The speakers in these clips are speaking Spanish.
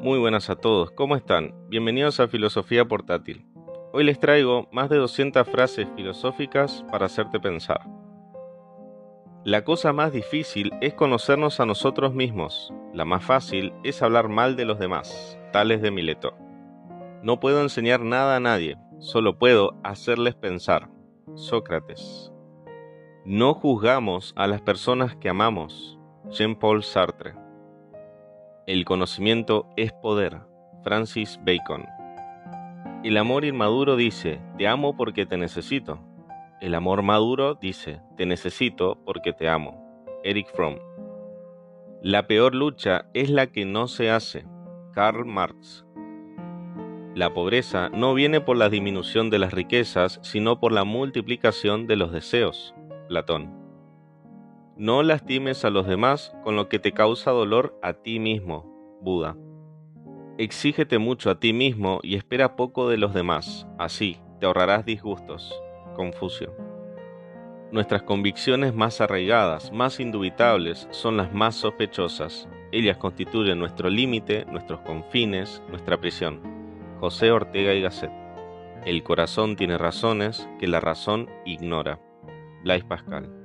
Muy buenas a todos, ¿cómo están? Bienvenidos a Filosofía Portátil. Hoy les traigo más de 200 frases filosóficas para hacerte pensar. La cosa más difícil es conocernos a nosotros mismos. La más fácil es hablar mal de los demás, tales de Mileto. No puedo enseñar nada a nadie, solo puedo hacerles pensar. Sócrates. No juzgamos a las personas que amamos. Jean-Paul Sartre. El conocimiento es poder. Francis Bacon. El amor inmaduro dice, te amo porque te necesito. El amor maduro dice, te necesito porque te amo. Eric Fromm. La peor lucha es la que no se hace. Karl Marx. La pobreza no viene por la disminución de las riquezas, sino por la multiplicación de los deseos. Platón. No lastimes a los demás con lo que te causa dolor a ti mismo. Buda. Exígete mucho a ti mismo y espera poco de los demás. Así te ahorrarás disgustos. Confucio. Nuestras convicciones más arraigadas, más indubitables, son las más sospechosas. Ellas constituyen nuestro límite, nuestros confines, nuestra prisión. José Ortega y Gasset. El corazón tiene razones que la razón ignora. Blaise Pascal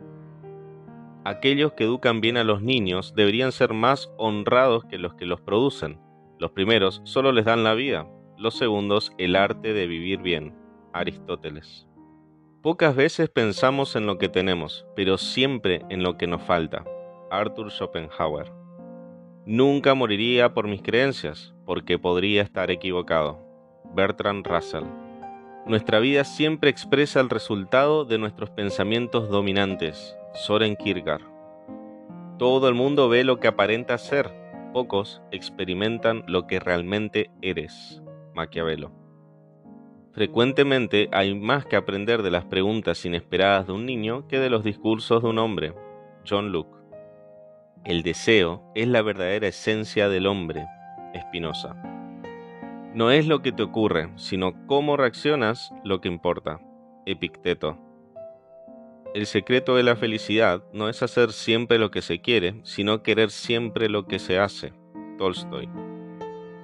aquellos que educan bien a los niños deberían ser más honrados que los que los producen. Los primeros solo les dan la vida, los segundos el arte de vivir bien. Aristóteles. Pocas veces pensamos en lo que tenemos, pero siempre en lo que nos falta. Arthur Schopenhauer. Nunca moriría por mis creencias, porque podría estar equivocado. Bertrand Russell. Nuestra vida siempre expresa el resultado de nuestros pensamientos dominantes, Soren Kierkegaard. Todo el mundo ve lo que aparenta ser, pocos experimentan lo que realmente eres. Maquiavelo. Frecuentemente hay más que aprender de las preguntas inesperadas de un niño que de los discursos de un hombre. John Luke. El deseo es la verdadera esencia del hombre. Espinosa. No es lo que te ocurre, sino cómo reaccionas lo que importa. Epicteto. El secreto de la felicidad no es hacer siempre lo que se quiere, sino querer siempre lo que se hace. Tolstoy.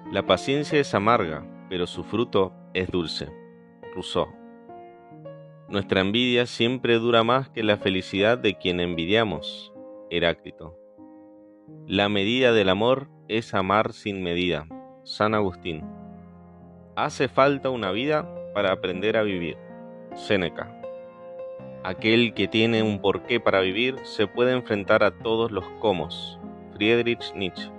La paciencia es amarga, pero su fruto es dulce. Rousseau. Nuestra envidia siempre dura más que la felicidad de quien envidiamos. Heráclito. La medida del amor es amar sin medida. San Agustín. Hace falta una vida para aprender a vivir. Séneca. Aquel que tiene un porqué para vivir se puede enfrentar a todos los comos. Friedrich Nietzsche.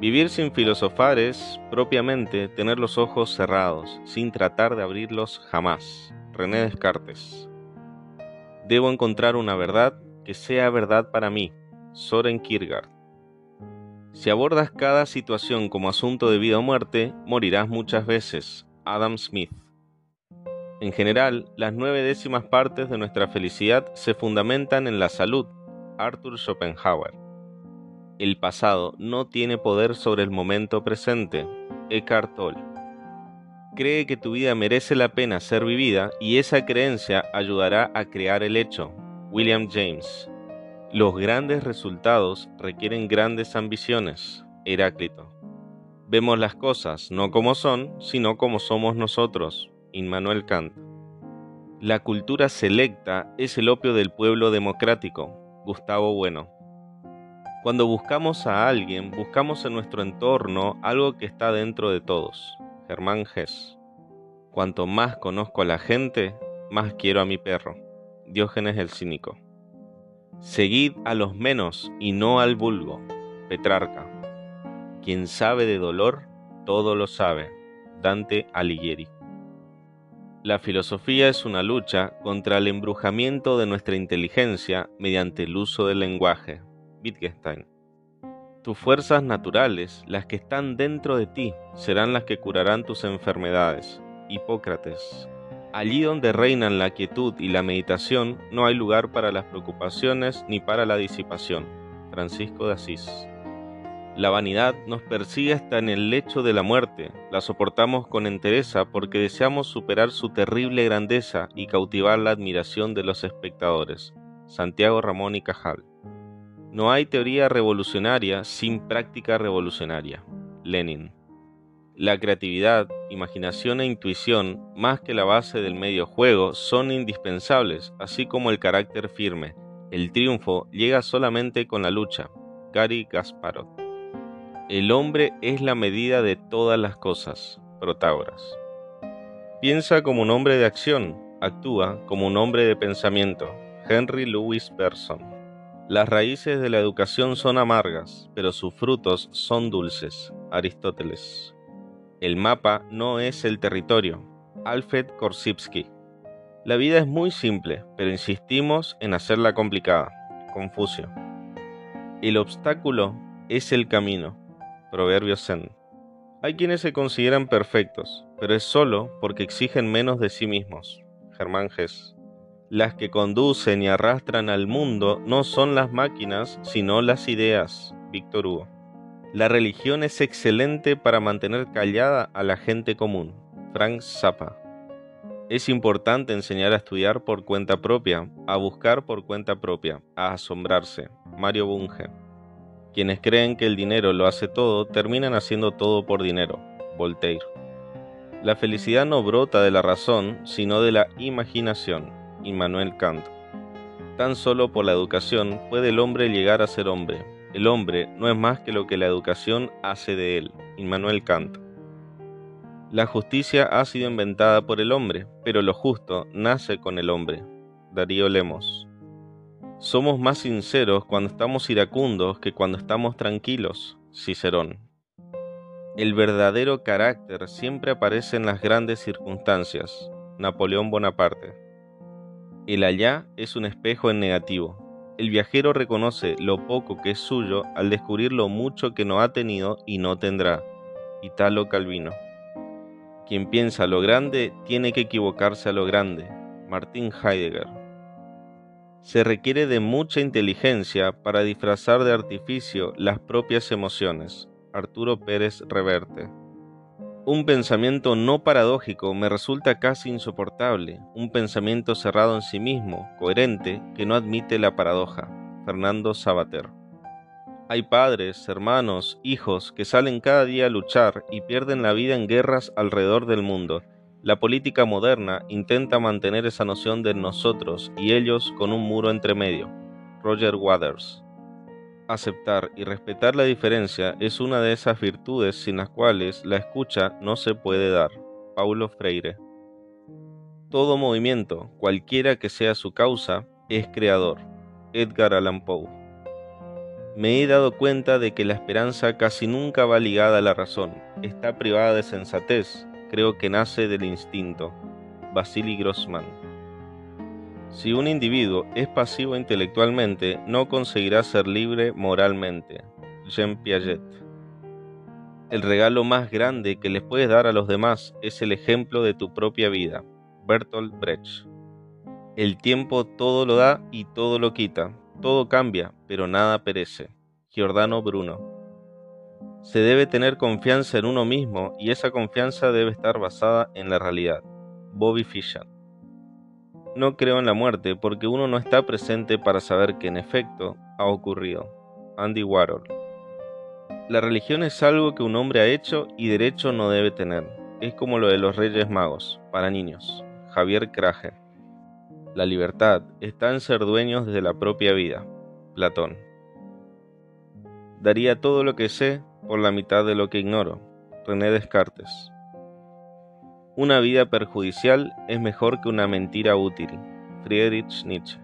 Vivir sin filosofar es, propiamente, tener los ojos cerrados, sin tratar de abrirlos jamás. René Descartes. Debo encontrar una verdad que sea verdad para mí. Soren Kierkegaard. Si abordas cada situación como asunto de vida o muerte, morirás muchas veces. Adam Smith. En general, las nueve décimas partes de nuestra felicidad se fundamentan en la salud. Arthur Schopenhauer. El pasado no tiene poder sobre el momento presente. Eckhart Tolle. Cree que tu vida merece la pena ser vivida y esa creencia ayudará a crear el hecho. William James. Los grandes resultados requieren grandes ambiciones. Heráclito. Vemos las cosas no como son, sino como somos nosotros. Immanuel Kant. La cultura selecta es el opio del pueblo democrático. Gustavo Bueno. Cuando buscamos a alguien, buscamos en nuestro entorno algo que está dentro de todos. Germán Gess. Cuanto más conozco a la gente, más quiero a mi perro. Diógenes el Cínico. Seguid a los menos y no al vulgo. Petrarca. Quien sabe de dolor, todo lo sabe. Dante Alighieri. La filosofía es una lucha contra el embrujamiento de nuestra inteligencia mediante el uso del lenguaje. Wittgenstein. Tus fuerzas naturales, las que están dentro de ti, serán las que curarán tus enfermedades. Hipócrates. Allí donde reinan la quietud y la meditación, no hay lugar para las preocupaciones ni para la disipación. Francisco de Asís. La vanidad nos persigue hasta en el lecho de la muerte, la soportamos con entereza porque deseamos superar su terrible grandeza y cautivar la admiración de los espectadores. Santiago Ramón y Cajal. No hay teoría revolucionaria sin práctica revolucionaria. Lenin. La creatividad, imaginación e intuición, más que la base del medio juego, son indispensables, así como el carácter firme. El triunfo llega solamente con la lucha. Gary Gasparov. El hombre es la medida de todas las cosas. Protágoras. Piensa como un hombre de acción, actúa como un hombre de pensamiento. Henry Louis Bergson. Las raíces de la educación son amargas, pero sus frutos son dulces. Aristóteles. El mapa no es el territorio. Alfred Korsivsky. La vida es muy simple, pero insistimos en hacerla complicada. Confucio. El obstáculo es el camino. Proverbio Zen. Hay quienes se consideran perfectos, pero es solo porque exigen menos de sí mismos. Germán Gess. Las que conducen y arrastran al mundo no son las máquinas, sino las ideas. Víctor Hugo. La religión es excelente para mantener callada a la gente común. Frank Zappa. Es importante enseñar a estudiar por cuenta propia, a buscar por cuenta propia, a asombrarse. Mario Bunge. Quienes creen que el dinero lo hace todo, terminan haciendo todo por dinero. Voltaire. La felicidad no brota de la razón, sino de la imaginación. Immanuel Kant. Tan solo por la educación puede el hombre llegar a ser hombre. El hombre no es más que lo que la educación hace de él. Immanuel Kant. La justicia ha sido inventada por el hombre, pero lo justo nace con el hombre. Darío Lemos. Somos más sinceros cuando estamos iracundos que cuando estamos tranquilos, Cicerón. El verdadero carácter siempre aparece en las grandes circunstancias, Napoleón Bonaparte. El allá es un espejo en negativo. El viajero reconoce lo poco que es suyo al descubrir lo mucho que no ha tenido y no tendrá, Italo Calvino. Quien piensa lo grande tiene que equivocarse a lo grande, Martín Heidegger. Se requiere de mucha inteligencia para disfrazar de artificio las propias emociones. Arturo Pérez Reverte. Un pensamiento no paradójico me resulta casi insoportable, un pensamiento cerrado en sí mismo, coherente, que no admite la paradoja. Fernando Sabater. Hay padres, hermanos, hijos que salen cada día a luchar y pierden la vida en guerras alrededor del mundo, la política moderna intenta mantener esa noción de nosotros y ellos con un muro entre medio. Roger Waters. Aceptar y respetar la diferencia es una de esas virtudes sin las cuales la escucha no se puede dar. Paulo Freire. Todo movimiento, cualquiera que sea su causa, es creador. Edgar Allan Poe. Me he dado cuenta de que la esperanza casi nunca va ligada a la razón, está privada de sensatez, creo que nace del instinto. Vasily Grossman. Si un individuo es pasivo intelectualmente, no conseguirá ser libre moralmente. Jean Piaget. El regalo más grande que les puedes dar a los demás es el ejemplo de tu propia vida. Bertolt Brecht. El tiempo todo lo da y todo lo quita. Todo cambia, pero nada perece. Giordano Bruno. Se debe tener confianza en uno mismo y esa confianza debe estar basada en la realidad. Bobby Fischer. No creo en la muerte porque uno no está presente para saber que en efecto ha ocurrido. Andy Warhol. La religión es algo que un hombre ha hecho y derecho no debe tener. Es como lo de los Reyes Magos, para niños. Javier Krager. La libertad está en ser dueños de la propia vida. Platón. Daría todo lo que sé por la mitad de lo que ignoro. René Descartes. Una vida perjudicial es mejor que una mentira útil. Friedrich Nietzsche.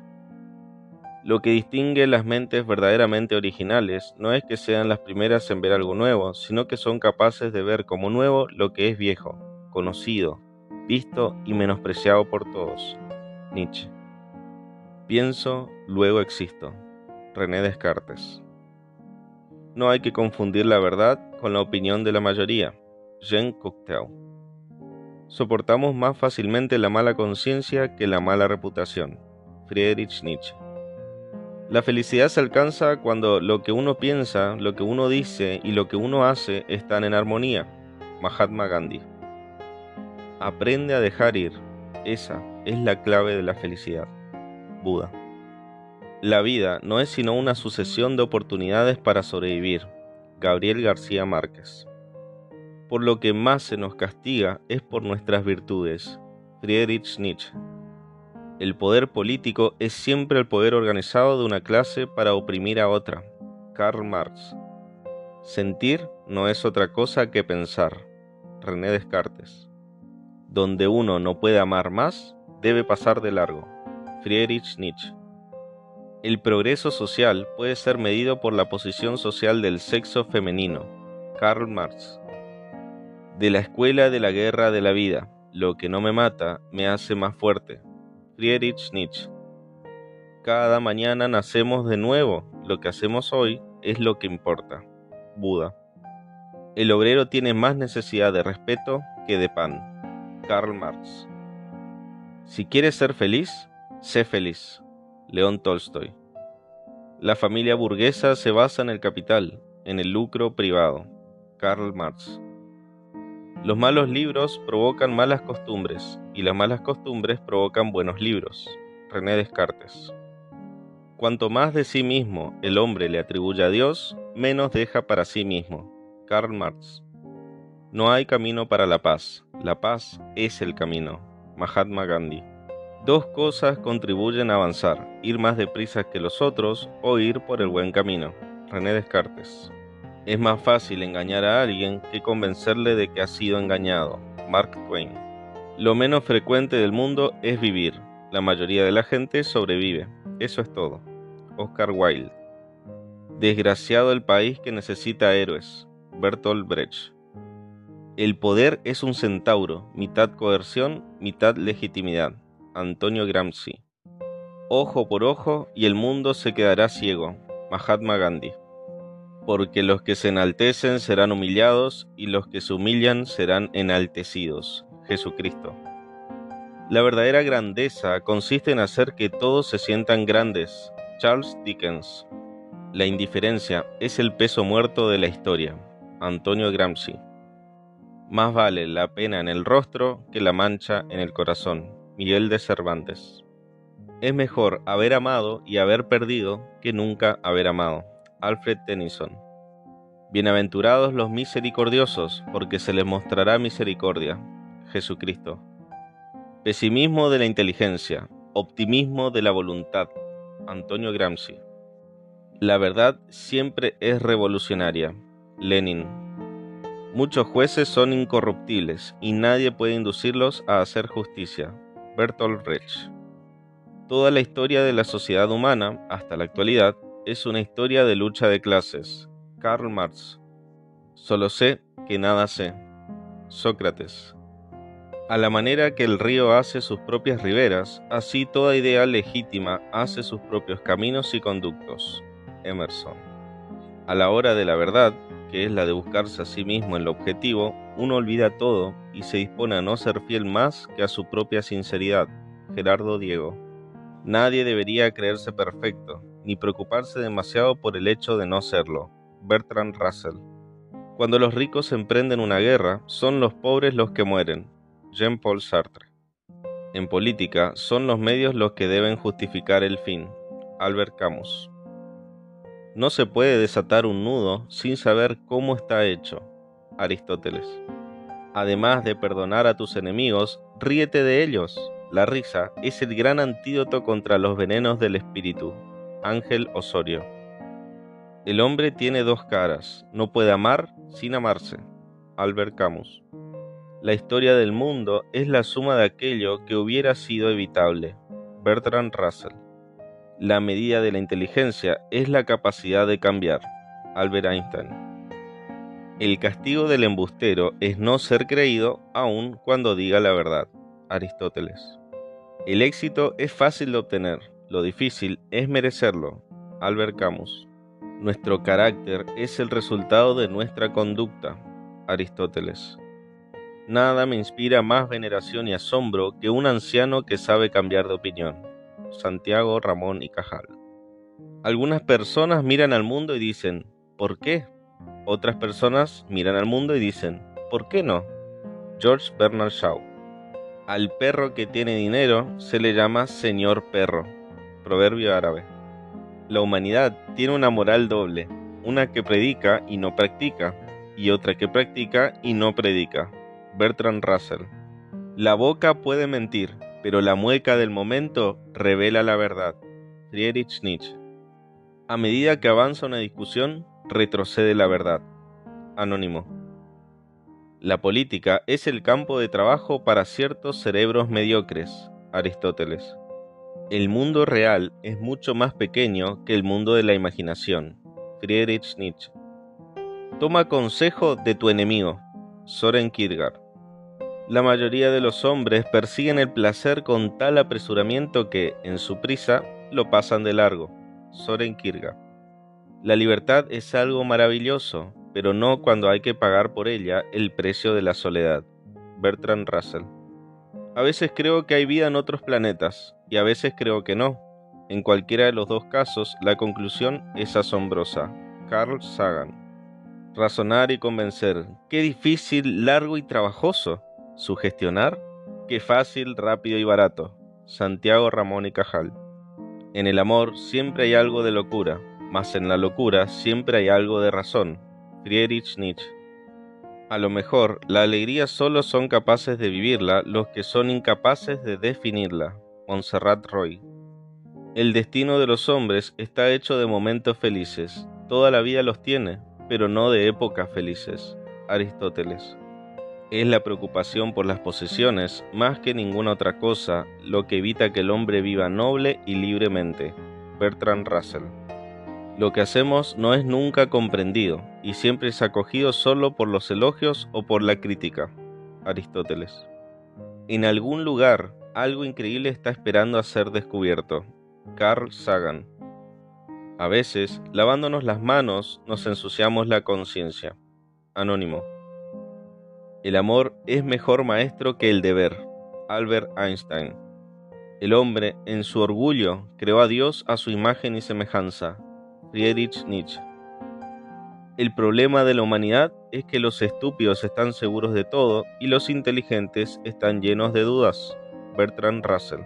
Lo que distingue las mentes verdaderamente originales no es que sean las primeras en ver algo nuevo, sino que son capaces de ver como nuevo lo que es viejo, conocido, visto y menospreciado por todos. Nietzsche. Pienso, luego existo. René Descartes. No hay que confundir la verdad con la opinión de la mayoría. Jean Cocteau. Soportamos más fácilmente la mala conciencia que la mala reputación. Friedrich Nietzsche. La felicidad se alcanza cuando lo que uno piensa, lo que uno dice y lo que uno hace están en armonía. Mahatma Gandhi. Aprende a dejar ir. Esa es la clave de la felicidad. Buda. La vida no es sino una sucesión de oportunidades para sobrevivir. Gabriel García Márquez. Por lo que más se nos castiga es por nuestras virtudes. Friedrich Nietzsche. El poder político es siempre el poder organizado de una clase para oprimir a otra. Karl Marx. Sentir no es otra cosa que pensar. René Descartes. Donde uno no puede amar más, debe pasar de largo. Friedrich Nietzsche. El progreso social puede ser medido por la posición social del sexo femenino. Karl Marx. De la escuela de la guerra de la vida, lo que no me mata me hace más fuerte. Friedrich Nietzsche. Cada mañana nacemos de nuevo, lo que hacemos hoy es lo que importa. Buda. El obrero tiene más necesidad de respeto que de pan. Karl Marx. Si quieres ser feliz, sé feliz. León Tolstoy. La familia burguesa se basa en el capital, en el lucro privado. Karl Marx. Los malos libros provocan malas costumbres y las malas costumbres provocan buenos libros. René Descartes. Cuanto más de sí mismo el hombre le atribuye a Dios, menos deja para sí mismo. Karl Marx. No hay camino para la paz. La paz es el camino. Mahatma Gandhi. Dos cosas contribuyen a avanzar, ir más deprisa que los otros o ir por el buen camino. René Descartes. Es más fácil engañar a alguien que convencerle de que ha sido engañado. Mark Twain. Lo menos frecuente del mundo es vivir. La mayoría de la gente sobrevive. Eso es todo. Oscar Wilde. Desgraciado el país que necesita héroes. Bertolt Brecht. El poder es un centauro, mitad coerción, mitad legitimidad. Antonio Gramsci. Ojo por ojo y el mundo se quedará ciego. Mahatma Gandhi porque los que se enaltecen serán humillados y los que se humillan serán enaltecidos. Jesucristo. La verdadera grandeza consiste en hacer que todos se sientan grandes. Charles Dickens. La indiferencia es el peso muerto de la historia. Antonio Gramsci. Más vale la pena en el rostro que la mancha en el corazón. Miguel de Cervantes. Es mejor haber amado y haber perdido que nunca haber amado. Alfred Tennyson. Bienaventurados los misericordiosos, porque se les mostrará misericordia. Jesucristo. Pesimismo de la inteligencia, optimismo de la voluntad. Antonio Gramsci. La verdad siempre es revolucionaria. Lenin. Muchos jueces son incorruptibles y nadie puede inducirlos a hacer justicia. Bertolt Brecht. Toda la historia de la sociedad humana, hasta la actualidad, es una historia de lucha de clases. Karl Marx. Solo sé que nada sé. Sócrates. A la manera que el río hace sus propias riberas, así toda idea legítima hace sus propios caminos y conductos. Emerson. A la hora de la verdad, que es la de buscarse a sí mismo en lo objetivo, uno olvida todo y se dispone a no ser fiel más que a su propia sinceridad. Gerardo Diego. Nadie debería creerse perfecto, ni preocuparse demasiado por el hecho de no serlo. Bertrand Russell. Cuando los ricos emprenden una guerra, son los pobres los que mueren. Jean-Paul Sartre. En política, son los medios los que deben justificar el fin. Albert Camus. No se puede desatar un nudo sin saber cómo está hecho. Aristóteles. Además de perdonar a tus enemigos, ríete de ellos. La risa es el gran antídoto contra los venenos del espíritu. Ángel Osorio. El hombre tiene dos caras, no puede amar sin amarse. Albert Camus. La historia del mundo es la suma de aquello que hubiera sido evitable. Bertrand Russell. La medida de la inteligencia es la capacidad de cambiar. Albert Einstein. El castigo del embustero es no ser creído aun cuando diga la verdad. Aristóteles. El éxito es fácil de obtener, lo difícil es merecerlo. Albert Camus. Nuestro carácter es el resultado de nuestra conducta. Aristóteles. Nada me inspira más veneración y asombro que un anciano que sabe cambiar de opinión. Santiago Ramón y Cajal. Algunas personas miran al mundo y dicen, ¿por qué? Otras personas miran al mundo y dicen, ¿por qué no? George Bernard Shaw. Al perro que tiene dinero se le llama señor perro proverbio árabe. La humanidad tiene una moral doble, una que predica y no practica. y otra que practica y no predica. Bertrand Russell. La boca puede mentir, pero la mueca del momento revela la verdad. Friedrich Nietzsche. A medida que avanza una discusión, retrocede la verdad. Anónimo. La política es el campo de trabajo para ciertos cerebros mediocres. Aristóteles. El mundo real es mucho más pequeño que el mundo de la imaginación. Friedrich Nietzsche. Toma consejo de tu enemigo. Soren Kierkegaard. La mayoría de los hombres persiguen el placer con tal apresuramiento que, en su prisa, lo pasan de largo. Soren Kierkegaard. La libertad es algo maravilloso, pero no cuando hay que pagar por ella el precio de la soledad. Bertrand Russell. A veces creo que hay vida en otros planetas, y a veces creo que no. En cualquiera de los dos casos, la conclusión es asombrosa. Carl Sagan. Razonar y convencer. Qué difícil, largo y trabajoso. Sugestionar. Qué fácil, rápido y barato. Santiago Ramón y Cajal. En el amor siempre hay algo de locura, mas en la locura siempre hay algo de razón. Friedrich Nietzsche. A lo mejor, la alegría solo son capaces de vivirla los que son incapaces de definirla. Montserrat Roy. El destino de los hombres está hecho de momentos felices. Toda la vida los tiene, pero no de épocas felices. Aristóteles. Es la preocupación por las posesiones, más que ninguna otra cosa, lo que evita que el hombre viva noble y libremente. Bertrand Russell. Lo que hacemos no es nunca comprendido y siempre es acogido solo por los elogios o por la crítica. Aristóteles. En algún lugar, algo increíble está esperando a ser descubierto. Carl Sagan. A veces, lavándonos las manos, nos ensuciamos la conciencia. Anónimo. El amor es mejor maestro que el deber. Albert Einstein. El hombre, en su orgullo, creó a Dios a su imagen y semejanza, Friedrich Nietzsche. El problema de la humanidad es que los estúpidos están seguros de todo y los inteligentes están llenos de dudas. Bertrand Russell.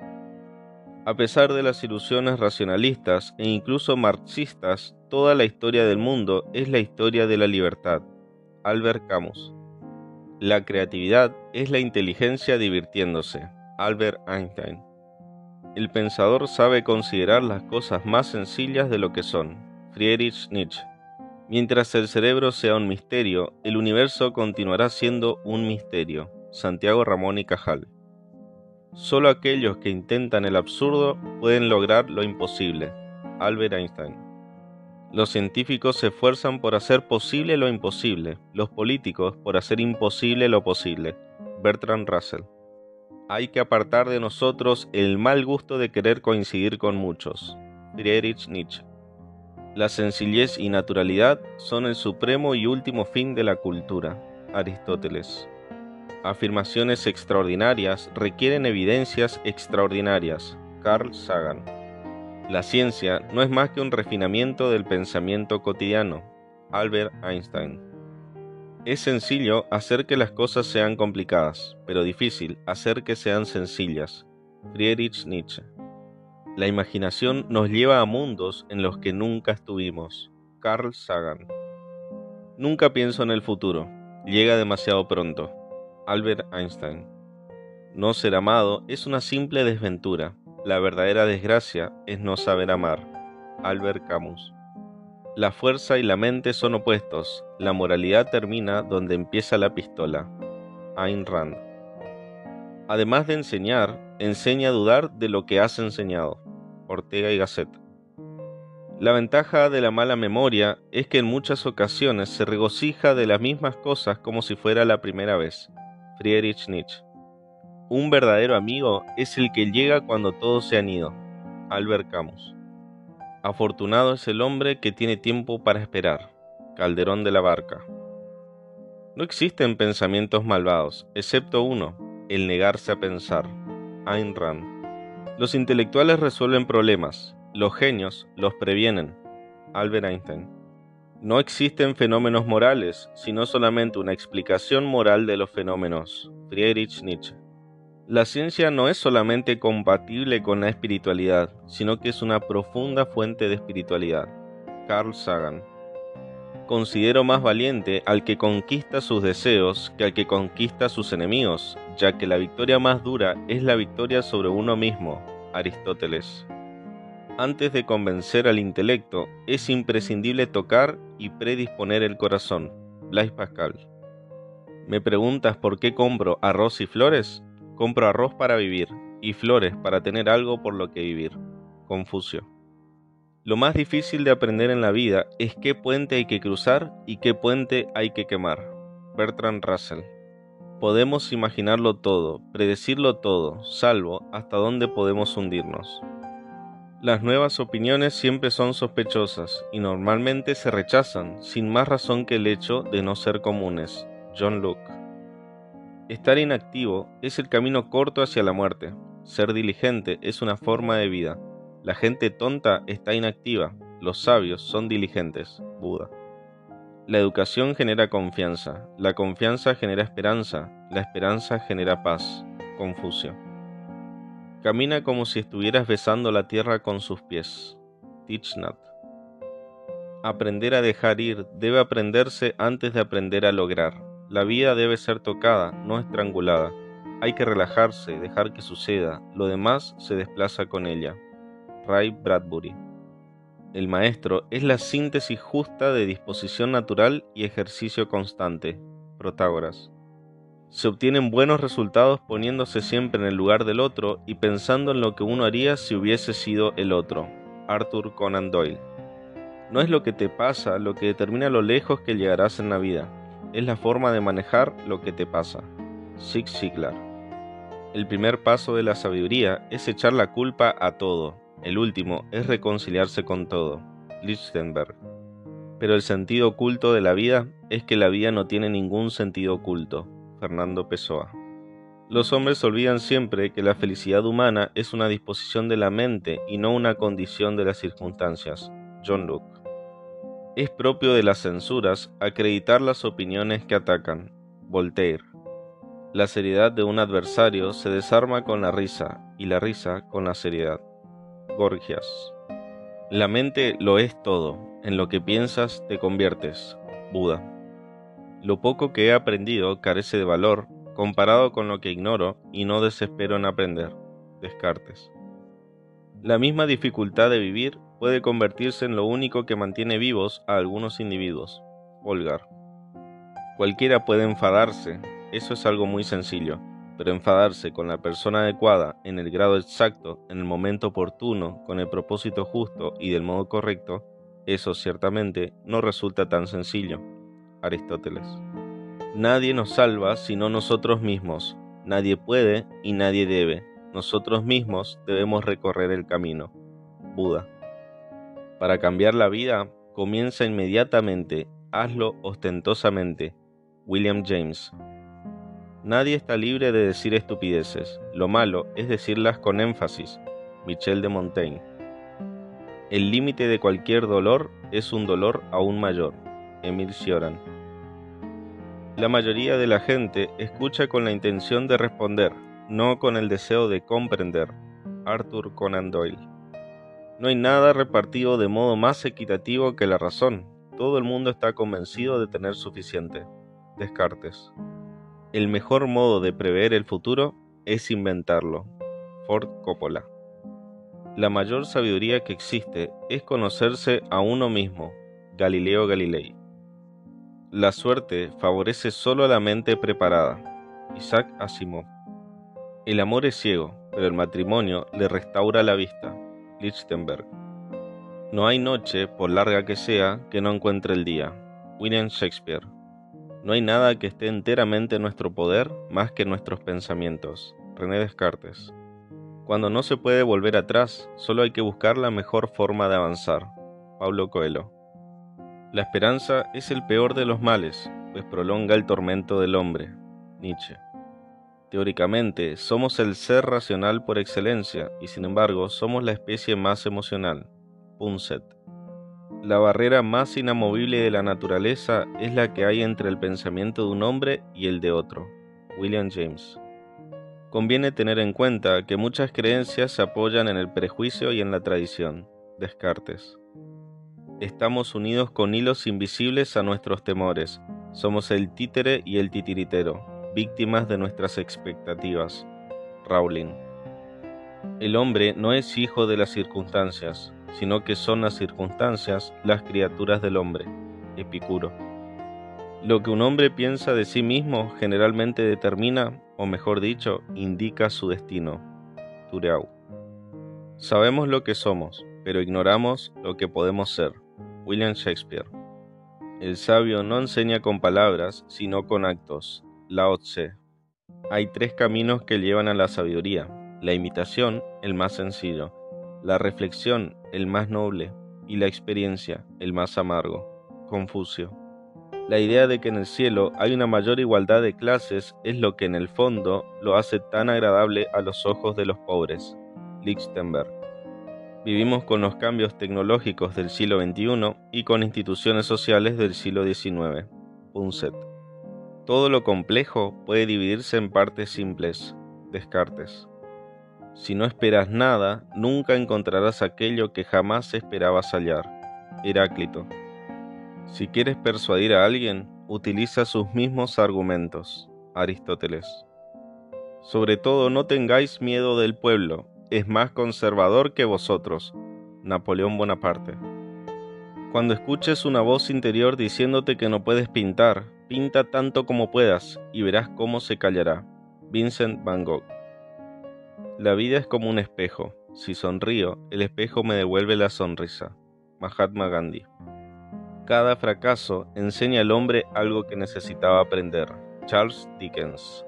A pesar de las ilusiones racionalistas e incluso marxistas, toda la historia del mundo es la historia de la libertad. Albert Camus. La creatividad es la inteligencia divirtiéndose. Albert Einstein. El pensador sabe considerar las cosas más sencillas de lo que son. Friedrich Nietzsche. Mientras el cerebro sea un misterio, el universo continuará siendo un misterio. Santiago Ramón y Cajal. Solo aquellos que intentan el absurdo pueden lograr lo imposible. Albert Einstein. Los científicos se esfuerzan por hacer posible lo imposible, los políticos por hacer imposible lo posible. Bertrand Russell. Hay que apartar de nosotros el mal gusto de querer coincidir con muchos. Friedrich Nietzsche. La sencillez y naturalidad son el supremo y último fin de la cultura. Aristóteles. Afirmaciones extraordinarias requieren evidencias extraordinarias. Carl Sagan. La ciencia no es más que un refinamiento del pensamiento cotidiano. Albert Einstein. Es sencillo hacer que las cosas sean complicadas, pero difícil hacer que sean sencillas. Friedrich Nietzsche. La imaginación nos lleva a mundos en los que nunca estuvimos. Carl Sagan. Nunca pienso en el futuro. Llega demasiado pronto. Albert Einstein. No ser amado es una simple desventura. La verdadera desgracia es no saber amar. Albert Camus. La fuerza y la mente son opuestos. La moralidad termina donde empieza la pistola. Ayn Rand. Además de enseñar, enseña a dudar de lo que has enseñado. Ortega y Gasset. La ventaja de la mala memoria es que en muchas ocasiones se regocija de las mismas cosas como si fuera la primera vez. Friedrich Nietzsche. Un verdadero amigo es el que llega cuando todos se han ido. Albert Camus. Afortunado es el hombre que tiene tiempo para esperar. Calderón de la Barca. No existen pensamientos malvados, excepto uno, el negarse a pensar. Ayn Rand. Los intelectuales resuelven problemas, los genios los previenen. Albert Einstein. No existen fenómenos morales, sino solamente una explicación moral de los fenómenos. Friedrich Nietzsche. La ciencia no es solamente compatible con la espiritualidad, sino que es una profunda fuente de espiritualidad. Carl Sagan. Considero más valiente al que conquista sus deseos que al que conquista sus enemigos, ya que la victoria más dura es la victoria sobre uno mismo. Aristóteles. Antes de convencer al intelecto, es imprescindible tocar y predisponer el corazón. Blaise Pascal. ¿Me preguntas por qué compro arroz y flores? Compro arroz para vivir y flores para tener algo por lo que vivir. Confucio. Lo más difícil de aprender en la vida es qué puente hay que cruzar y qué puente hay que quemar. Bertrand Russell. Podemos imaginarlo todo, predecirlo todo, salvo hasta dónde podemos hundirnos. Las nuevas opiniones siempre son sospechosas y normalmente se rechazan sin más razón que el hecho de no ser comunes. John Locke. Estar inactivo es el camino corto hacia la muerte. Ser diligente es una forma de vida. La gente tonta está inactiva, los sabios son diligentes. Buda. La educación genera confianza, la confianza genera esperanza, la esperanza genera paz. Confucio. Camina como si estuvieras besando la tierra con sus pies. Teach Aprender a dejar ir debe aprenderse antes de aprender a lograr. La vida debe ser tocada, no estrangulada. Hay que relajarse, dejar que suceda, lo demás se desplaza con ella. Ray Bradbury. El maestro es la síntesis justa de disposición natural y ejercicio constante. Protágoras. Se obtienen buenos resultados poniéndose siempre en el lugar del otro y pensando en lo que uno haría si hubiese sido el otro. Arthur Conan Doyle. No es lo que te pasa lo que determina lo lejos que llegarás en la vida, es la forma de manejar lo que te pasa. Zig Ziglar. El primer paso de la sabiduría es echar la culpa a todo, el último es reconciliarse con todo. Lichtenberg. Pero el sentido oculto de la vida es que la vida no tiene ningún sentido oculto. Fernando Pessoa. Los hombres olvidan siempre que la felicidad humana es una disposición de la mente y no una condición de las circunstancias. John Locke. Es propio de las censuras acreditar las opiniones que atacan. Voltaire. La seriedad de un adversario se desarma con la risa y la risa con la seriedad. Gorgias. La mente lo es todo, en lo que piensas te conviertes. Buda. Lo poco que he aprendido carece de valor comparado con lo que ignoro y no desespero en aprender. Descartes. La misma dificultad de vivir puede convertirse en lo único que mantiene vivos a algunos individuos. Volgar. Cualquiera puede enfadarse, eso es algo muy sencillo pero enfadarse con la persona adecuada en el grado exacto, en el momento oportuno, con el propósito justo y del modo correcto, eso ciertamente no resulta tan sencillo. Aristóteles. Nadie nos salva sino nosotros mismos. Nadie puede y nadie debe. Nosotros mismos debemos recorrer el camino. Buda. Para cambiar la vida, comienza inmediatamente. Hazlo ostentosamente. William James. Nadie está libre de decir estupideces. Lo malo es decirlas con énfasis. Michel de Montaigne. El límite de cualquier dolor es un dolor aún mayor. Emil Cioran. La mayoría de la gente escucha con la intención de responder, no con el deseo de comprender. Arthur Conan Doyle. No hay nada repartido de modo más equitativo que la razón. Todo el mundo está convencido de tener suficiente. Descartes. El mejor modo de prever el futuro es inventarlo. Ford Coppola. La mayor sabiduría que existe es conocerse a uno mismo. Galileo Galilei. La suerte favorece solo a la mente preparada. Isaac Asimov. El amor es ciego, pero el matrimonio le restaura la vista. Lichtenberg. No hay noche, por larga que sea, que no encuentre el día. William Shakespeare. No hay nada que esté enteramente en nuestro poder más que nuestros pensamientos. René Descartes. Cuando no se puede volver atrás, solo hay que buscar la mejor forma de avanzar. Pablo Coelho. La esperanza es el peor de los males, pues prolonga el tormento del hombre. Nietzsche. Teóricamente, somos el ser racional por excelencia y sin embargo somos la especie más emocional. Punset. La barrera más inamovible de la naturaleza es la que hay entre el pensamiento de un hombre y el de otro. William James. Conviene tener en cuenta que muchas creencias se apoyan en el prejuicio y en la tradición. Descartes. Estamos unidos con hilos invisibles a nuestros temores. Somos el títere y el titiritero, víctimas de nuestras expectativas. Rowling. El hombre no es hijo de las circunstancias, sino que son las circunstancias las criaturas del hombre. Epicuro. Lo que un hombre piensa de sí mismo generalmente determina, o mejor dicho, indica su destino. Tureau. Sabemos lo que somos, pero ignoramos lo que podemos ser. William Shakespeare. El sabio no enseña con palabras, sino con actos. Lao Tse. Hay tres caminos que llevan a la sabiduría. La imitación, el más sencillo. La reflexión, el más noble. Y la experiencia, el más amargo. Confucio. La idea de que en el cielo hay una mayor igualdad de clases es lo que en el fondo lo hace tan agradable a los ojos de los pobres. Lichtenberg. Vivimos con los cambios tecnológicos del siglo XXI y con instituciones sociales del siglo XIX. Punset. Todo lo complejo puede dividirse en partes simples. Descartes. Si no esperas nada, nunca encontrarás aquello que jamás esperabas hallar. Heráclito. Si quieres persuadir a alguien, utiliza sus mismos argumentos. Aristóteles. Sobre todo no tengáis miedo del pueblo, es más conservador que vosotros. Napoleón Bonaparte. Cuando escuches una voz interior diciéndote que no puedes pintar, pinta tanto como puedas y verás cómo se callará. Vincent Van Gogh. La vida es como un espejo. Si sonrío, el espejo me devuelve la sonrisa. Mahatma Gandhi. Cada fracaso enseña al hombre algo que necesitaba aprender. Charles Dickens.